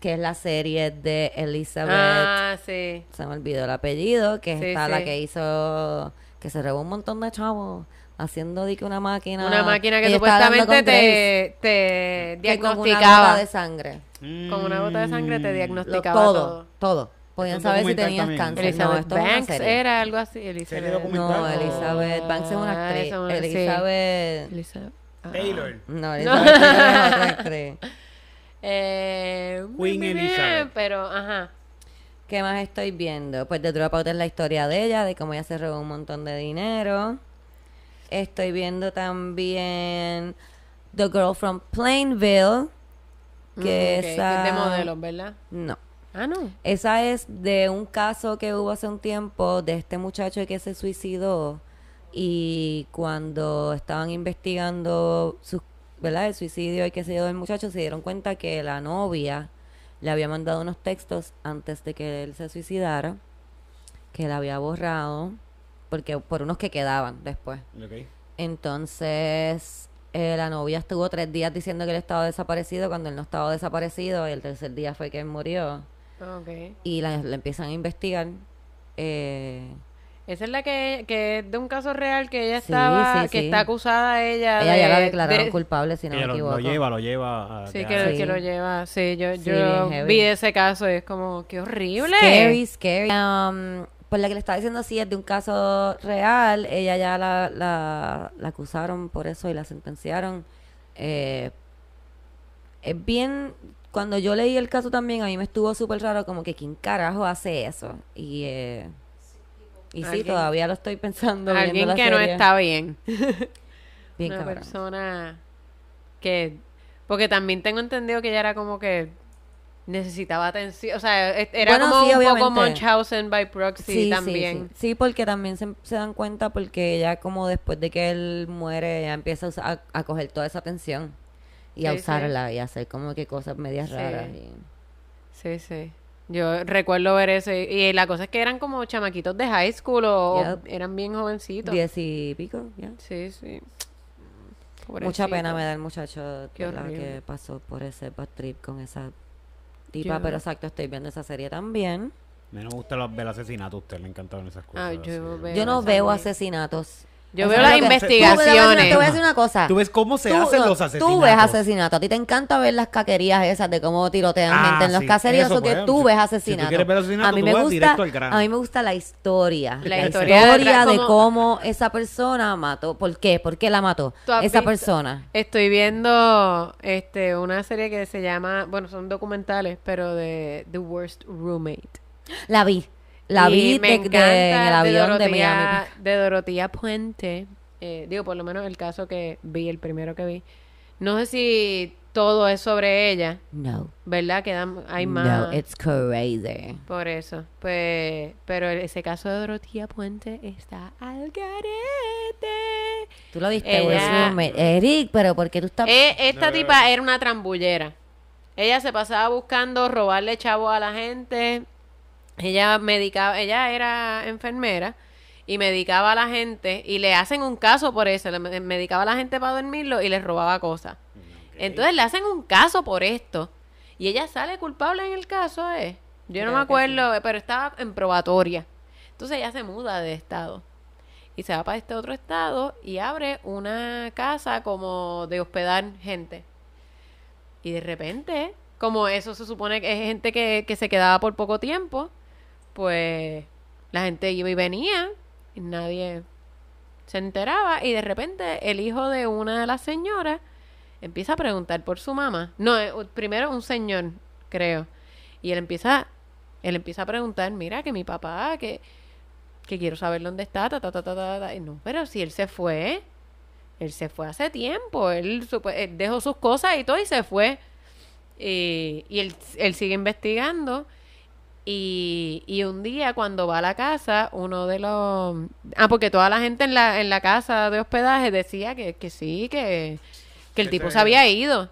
que es la serie de Elizabeth. Ah, sí. Se me olvidó el apellido, que Sí, está la que hizo. que se robó un montón de chavos haciendo de que una máquina. Una máquina que supuestamente te, te que con una diagnosticaba. de sangre. Con una gota de sangre te Lo- diagnosticaba todo, todo. todo. Podían saber si tenías también. cáncer. no, Elizabeth esto una Banks era algo así. Elizabeth. No, Elizabeth Banks es una Ah, actriz. esa es una- sí. Elizabeth. Elizabeth. ah. Taylor. No, Elizabeth Taylor es otra actriz. Eh, Queen bien, Elizabeth. Pero, ajá. ¿Qué más estoy viendo? Pues The Dropout es la historia de ella, de cómo ella se robó un montón de dinero. Estoy viendo también The Girl from Plainville, que Mm, ok, esa... es de modelos, ¿verdad? No. Ah, no. Esa es de un caso que hubo hace un tiempo de este muchacho que se suicidó y cuando estaban investigando su, ¿verdad? el suicidio y qué sé yo del muchacho se dieron cuenta que la novia le había mandado unos textos antes de que él se suicidara que él había borrado porque por unos que quedaban después. Entonces, eh, la novia estuvo tres días diciendo que él estaba desaparecido cuando él no estaba desaparecido y el tercer día fue que él murió Ok. y la, la empiezan a investigar. Eh, Esa es la que, que es de un caso real que ella Sí, estaba, sí, que sí. está acusada ella. ella ya la de- declararon de- culpable, si no Ella me lo, equivoco. lo lleva, lo lleva a... Sí, que, Sí. que lo lleva. Sí, yo, Sí, yo vi ese caso y es como, qué horrible. Scary, scary. Um, pues la que le estaba diciendo sí es de un caso real. Ella ya la, la, la acusaron por eso y la sentenciaron. Eh, es bien. Cuando yo leí el caso también, a mí me estuvo súper raro, como que quién carajo hace eso. Y, eh, y sí, todavía lo estoy pensando. Alguien la que no está bien. Bien Una cabrón. persona que... Porque también tengo entendido que ella era como que necesitaba atención. O sea, e- era Bueno, como sí, un poco obviamente. Munchausen by proxy también. Sí, sí. Sí, porque también se, se dan cuenta porque ella como después de que él muere, ella empieza a, usar- a, a coger toda esa atención y a Sí, sí. usarla y a hacer como que cosas medias Sí. raras. y- Sí, sí. Yo recuerdo ver eso. Y, y la cosa es que eran como chamaquitos de high school o, eran bien jovencitos. Diez y pico, ya. Sí, sí. Mucha pena me da el muchacho que pasó por ese bad trip con esa Tipa, Yo- pero exacto, estoy viendo esa serie también. A mí no me gusta los- ver asesinatos, a usted le encantaban esas cosas. Ah, yo Yo no veo serie. asesinatos. Yo Eso veo las investigaciones. Tú, te voy a decir- una cosa. Tú ves cómo se Tú- hacen no, los asesinatos. Tú ves asesinatos. A ti te encanta ver las caquerías esas de cómo tirotean Ah, gente en los sí, caseríos. eso, que tú ves si tú asesinatos. quieres ver asesinatos, a mí tú me vas gusta, al grano. a mí me gusta la historia. La La, historia de cómo esa persona mató. ¿Por qué? ¿Por qué la mató? ¿Tú has Esa visto- persona. Estoy viendo este una serie que se llama, bueno, son documentales, pero de The Worst Roommate. La vi. La Y vi me de- encanta de- en el avión de, Dorotea- Miami. De Dorotía Puente. Eh, digo, por lo menos el caso que vi, el primero que vi. No sé si todo es sobre ella, No. ¿verdad? Quedan, hay más. No, it's crazy. Por eso. Pues, pero ese caso de Dorotía Puente está al garete. Tú lo viste, Ella-. Eric, pero ¿por qué tú estás...? Eh, esta tipa era una trambullera. Ella se pasaba buscando robarle chavo a la gente. Ella medicaba, ella era enfermera y medicaba a la gente y le hacen un caso por eso. Le me- medicaba a la gente para dormirlo y les robaba cosas. Entonces le hacen un caso por esto. Y ella sale culpable en el caso, ¿eh? Yo no Creo me acuerdo, pero estaba en probatoria. Entonces ella se muda de estado. Y se va para este otro estado y abre una casa como de hospedar gente. Y de repente, como eso se supone que es gente que, que se quedaba por poco tiempo, pues la gente iba y venía y nadie se enteraba. Y de repente el hijo de una de las señoras empieza a preguntar por su mamá. No, eh, primero un señor, creo. Y él empieza, él empieza a preguntar, mira que mi papá, que, que quiero saber dónde está, ta, ta, ta, ta, ta, ta". Y no, pero si él se fue, él se fue hace tiempo, él, dejó sus cosas y todo y se fue. Y, y él, él sigue investigando. Y, y un día cuando va a la casa, uno de los... Ah, porque toda la gente en la, en la casa de hospedaje decía que, que sí, que, que el tipo se había ido.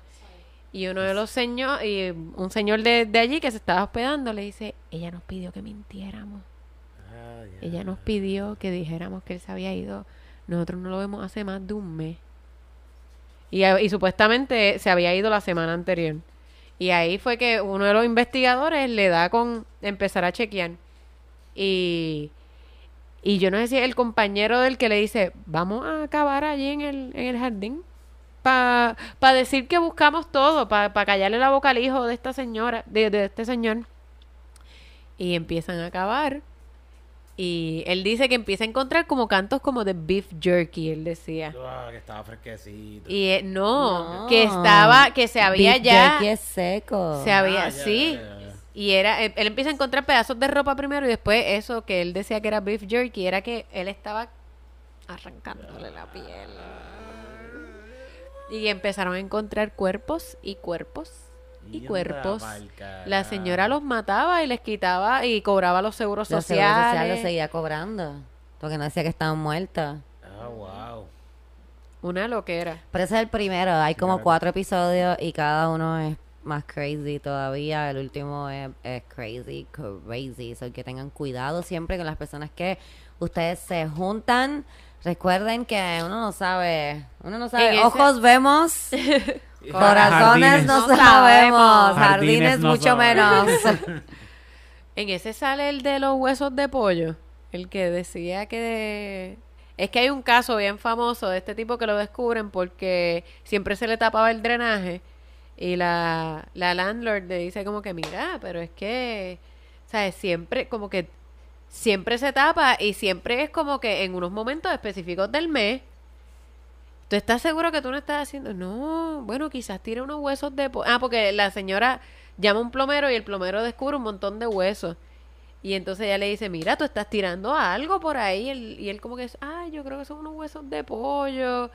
Y uno de los señores, y un señor de, de allí que se estaba hospedando le dice, ella nos pidió que mintiéramos. Ella nos pidió que dijéramos que él se había ido. Nosotros no lo vemos hace más de un mes. Y, y supuestamente se había ido la semana anterior. Y ahí fue que uno de los investigadores le da con empezar a chequear. Y, y yo no sé si es el compañero del que le dice, vamos a acabar allí en el, en el jardín. Para decir que buscamos todo, para callarle la boca al hijo de esta señora, de, de este señor. Y empiezan a acabar. Y él dice que empieza a encontrar como cantos como de beef jerky, él decía. Ah, que estaba fresquecito. Y eh, no, No. que estaba, que se había Beef ya, jerky es seco. se había, Ah, ya, sí. ya, ya, ya. Y era, él, él empieza a encontrar pedazos de ropa primero y después eso que él decía que era beef jerky, era que él estaba arrancándole la piel. Y empezaron a encontrar cuerpos y cuerpos y cuerpos. La señora los mataba y les quitaba y cobraba los seguros Los seguros sociales. sociales lo seguía cobrando. Porque no decía que estaban muertas. Ah, wow. Una loquera. Pero ese es el primero. Hay como Claro. cuatro episodios y cada uno es más crazy todavía. El último es, es crazy, crazy. So que tengan cuidado siempre con las personas que ustedes se juntan. Recuerden que uno no sabe, uno no sabe. Ese- Ojos vemos, corazones no, No sabemos, jardines, Jardines no mucho sabemos. menos. En ese sale el de los huesos de pollo. El que decía que... Es que hay un caso bien famoso de este tipo que lo descubren porque siempre se le tapaba el drenaje y la, la landlord le dice como que mira, pero es que, ¿sabes? Siempre como que siempre se tapa y siempre es como que en unos momentos específicos del mes. ¿Tú estás seguro que tú no estás haciendo? No, bueno, quizás tire unos huesos de pollo. Ah, porque la señora llama a un plomero y el plomero descubre un montón de huesos. Y entonces ella le dice, mira, tú estás tirando algo por ahí. Y él, como que, ay, yo creo que son unos huesos de pollo.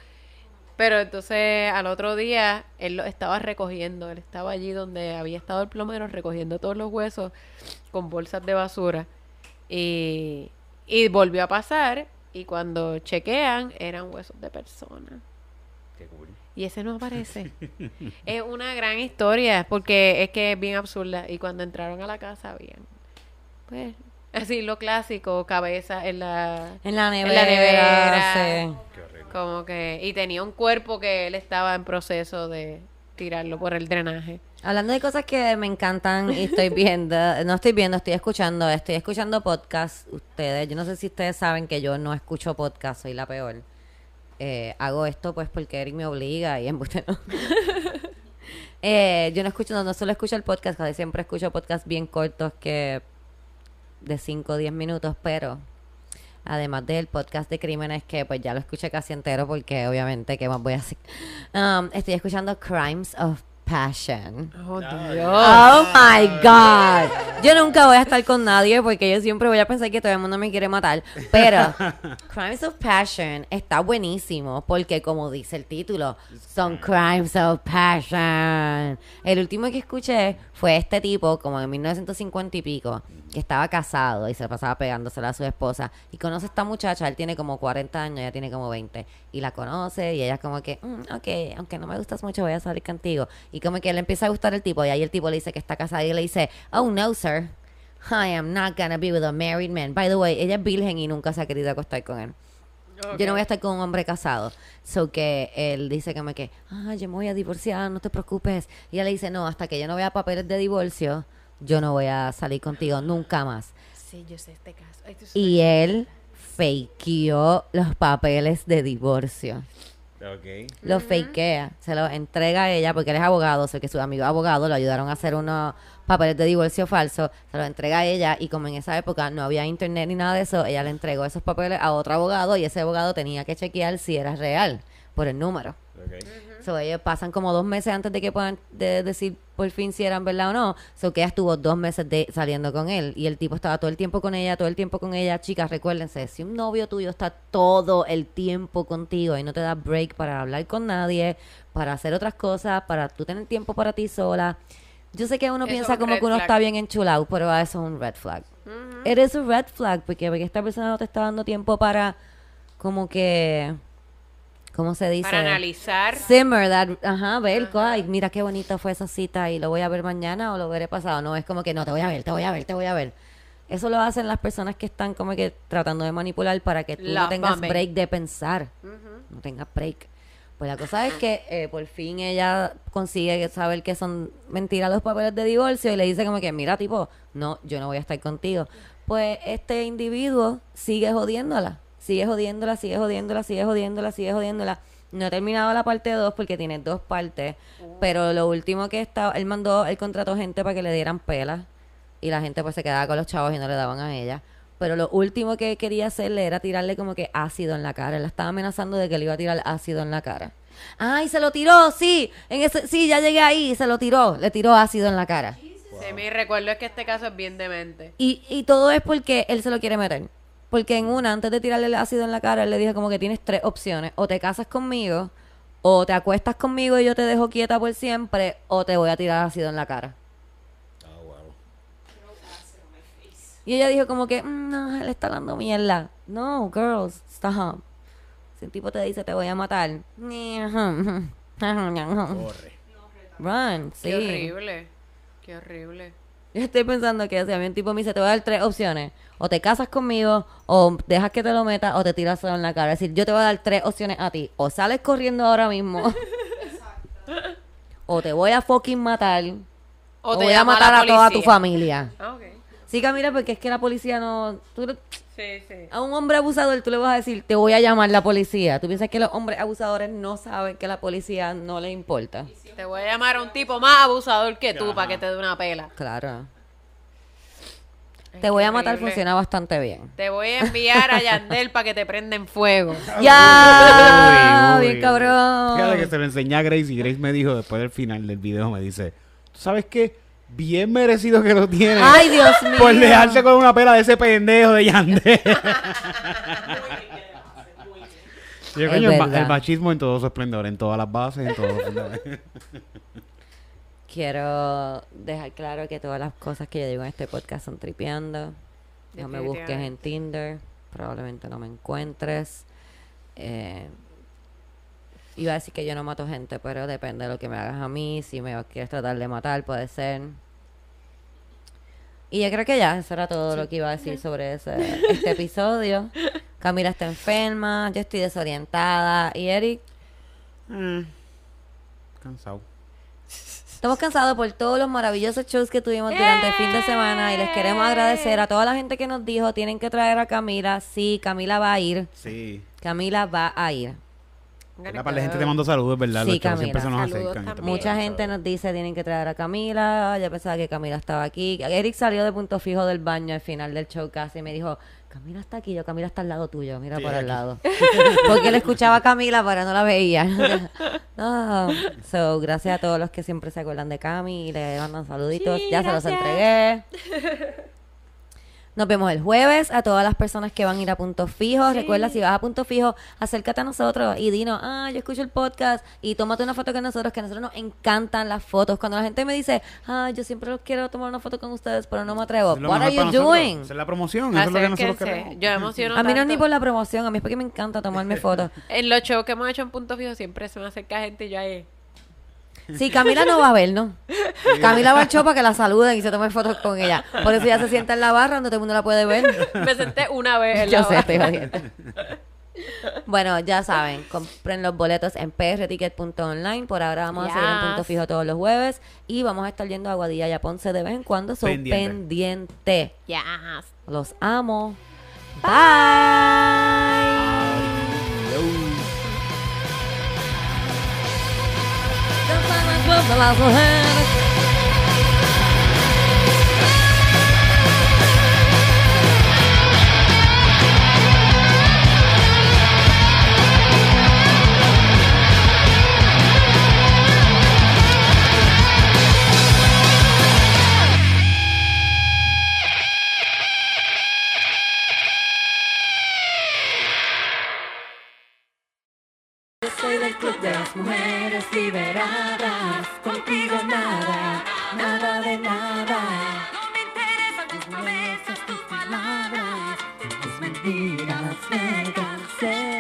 Pero entonces al otro día él lo estaba recogiendo. Él estaba allí donde había estado el plomero recogiendo todos los huesos con bolsas de basura. Y, y volvió a pasar. Y cuando chequean, eran huesos de personas. Qué cool. Y ese no aparece. es una gran historia porque es que es bien absurda. Y cuando entraron a la casa, habían, pues, así lo clásico, cabeza en la, en la en nevera. la nevera. sí. Qué horrible. Como que, y tenía un cuerpo que él estaba en proceso de, tirarlo por el drenaje. Hablando de cosas que me encantan y estoy viendo, no estoy viendo, estoy escuchando, estoy escuchando podcast. Ustedes, yo no sé si ustedes saben que yo no escucho podcast, soy la peor. Eh, hago esto pues porque Eric me obliga y en no. Eh, yo no escucho, no, no solo escucho el podcast, casi siempre escucho podcasts bien cortos que de 5 o 10 minutos, pero además del podcast de crímenes que pues ya lo escuché casi entero porque obviamente qué más voy a hacer Um, estoy escuchando Crimes of Passion Oh. Dios. Oh my God. Yo nunca voy a estar con nadie porque yo siempre voy a pensar que todo el mundo me quiere matar. Pero Crimes of Passion está buenísimo porque, como dice el título, son Crimes of Passion. El último que escuché fue este tipo, como en 1950 y pico, que estaba casado y se pasaba pegándosela a su esposa. Y conoce a esta muchacha, él tiene como 40 años, ella tiene como 20. Y la conoce y ella como que, "Mm, ok, aunque no me gustas mucho, voy a salir contigo. Y como que le empieza a gustar el tipo. Y ahí el tipo le dice que está casada y le dice, oh no, sir. I am not gonna be with a married man. By the way, ella es virgen y nunca se ha querido acostar con él. Yo no voy a estar con un hombre casado. So que él dice me que, ah, yo me voy a divorciar, no te preocupes. Y ella le dice, no, hasta que yo no vea papeles de divorcio, yo no voy a salir contigo nunca más. Sí, yo sé este caso. Y él fakeó los papeles de divorcio. Ok. Lo fakea, se lo entrega a ella porque él es abogado, o sea que sus amigos abogados lo ayudaron a hacer unos papeles de divorcio falso, se lo entrega a ella y como en esa época no había internet ni nada de eso, ella le entregó esos papeles a otro abogado y ese abogado tenía que chequear si era real por el número. So, ellos pasan como dos meses antes de que puedan de- decir por fin si eran verdad o no. So, que ella estuvo dos meses de, saliendo con él. Y el tipo estaba todo el tiempo con ella, todo el tiempo con ella. Chicas, recuérdense, si un novio tuyo está todo el tiempo contigo y no te da break para hablar con nadie, para hacer otras cosas, para tú tener tiempo para ti sola. Yo sé que uno Eso piensa como que uno flag. está bien enchulado, pero eso es un red flag. Eres un red flag porque, porque esta persona no te está dando tiempo para como que... ¿Cómo se dice? Para analizar. Simmer, that- ajá, ver, ay, mira qué bonita fue esa cita y lo voy a ver mañana o lo veré pasado. No, es como que no, te voy a ver, te voy a ver, te voy a ver. Eso lo hacen las personas que están como que tratando de manipular para que tú no tengas break de pensar. No tengas break. Pues la cosa es que eh, por fin ella consigue saber que son mentiras los papeles de divorcio y le dice como que, mira, tipo, no, yo no voy a estar contigo. Pues este individuo sigue jodiéndola, sigue jodiéndola, sigue jodiéndola, sigue jodiéndola, sigue jodiéndola. No he terminado la parte 2 porque tiene dos partes, pero lo último que estaba, él mandó, él contrató gente para que le dieran pelas y la gente pues se quedaba con los chavos y no le daban a ella. Pero lo último que quería hacerle era tirarle como que ácido en la cara. Él la estaba amenazando de que le iba a tirar ácido en la cara. ¡Ay, se lo tiró! Sí, en ese, sí, ya llegué ahí, se lo tiró, le tiró ácido en la cara. Sí, mi recuerdo es que este caso es bien demente. Y, y todo es porque él se lo quiere meter. Porque en una, antes de tirarle el ácido en la cara, él le dijo como que tienes tres opciones. O te casas conmigo, o te acuestas conmigo y yo te dejo quieta por siempre, o te voy a tirar ácido en la cara. Ah, wow. Y ella dijo como que, "Mm, no, él está dando mierda. No, girls, stop. Si un tipo te dice te voy a matar. Corre. Run, sí. Qué horrible. Qué horrible. Yo estoy pensando que si a mí un tipo me dice te voy a dar tres opciones. O te casas conmigo, o dejas que te lo meta, o te tiras solo en la cara. Es decir, yo te voy a dar tres opciones a ti. O sales corriendo ahora mismo. o te voy a fucking matar. O, te voy a matar a toda tu familia. Ah, ok. Sí, Camila, porque es que la policía no... tú Sí, sí. a un hombre abusador tú le vas a decir, te voy a llamar la policía. ¿Tú piensas que los hombres abusadores no saben que la policía no le importa? Te voy a llamar a un tipo más abusador que tú para que te dé una pela. Claro. Te voy a matar horrible. funciona bastante bien. Te voy a enviar a Yandel para que te prenda en fuego. ¡Ya! Uy, uy. Bien cabrón. Fíjate que se lo enseñé a Grace y Grace me dijo después del final del video, me dice, ¿tú sabes qué? Bien merecido que lo tiene. Ay, Dios mío. Por dejarse con una pela de ese pendejo de Yandel. Yo, Es coño, el, machismo en todo su esplendor, en todas las bases, en todos los. Quiero dejar claro que todas las cosas que yo digo en este podcast son tripeando. No me busques en. Tinder. Probablemente no me encuentres. Eh, iba a decir que yo no mato gente, pero depende de lo que me hagas a mí. Si me quieres tratar de matar, puede ser. Y yo creo que ya, eso era todo lo que iba a decir sobre ese, este episodio. Camila está enferma, yo estoy desorientada. ¿Y Eric? Mm, Cansado. Estamos cansados por todos los maravillosos shows que tuvimos durante el fin de semana y les queremos agradecer a toda la gente que nos dijo tienen que traer a Camila. Sí, Camila va a ir. Sí. Camila va a ir. La gente te mandó saludos, ¿verdad? Sí, Los siempre se nos acercan. Mucha gente nos dice tienen que traer a Camila. Yo pensaba que Camila estaba aquí. Eric salió de punto fijo del baño al final del show casi y me dijo, Camila está aquí, yo Camila está al lado tuyo, mira Sí, por el lado. Porque él escuchaba a Camila pero no la veía. Ah, so, gracias a todos los que siempre se acuerdan de Cami y le mandan saluditos. Sí, ya se los entregué. Nos vemos el jueves a todas las personas que van a ir a Punto Fijo. Recuerda, si vas a Punto Fijo, acércate a nosotros y dinos, ah, yo escucho el podcast y tómate una foto con nosotros, que a nosotros nos encantan las fotos. Cuando la gente me dice, ah, yo siempre quiero tomar una foto con ustedes, pero no me atrevo. What are you doing? Es la promoción, eso es lo que nosotros queremos. Yo me emociono A mí no es ni por la promoción, a mí es porque me encanta tomarme fotos. En los shows que hemos hecho en Punto Fijo siempre se me acerca gente y yo ahí... Sí, Camila no va a ver, ¿no? Camila va al show para que la saluden y se tomen fotos con ella. Por eso ella se sienta en la barra donde todo el mundo la puede ver. Me senté una vez en Yo la sé, barra. estoy jodiendo. Bueno, ya saben, compren los boletos en prticket.online. Por ahora vamos a seguir en punto Yes. fijo todos los jueves. Y vamos a estar yendo a Aguadilla y a Ponce de vez en cuando. Son Pendiente. pendiente. Yes. Los amo. Bye. Las mujeres. Yo soy el club de las mujeres liberadas. Contigo nada, nada de nada. No me interesan tus promesas, tus palabras, tus mentiras me cansé. Eh.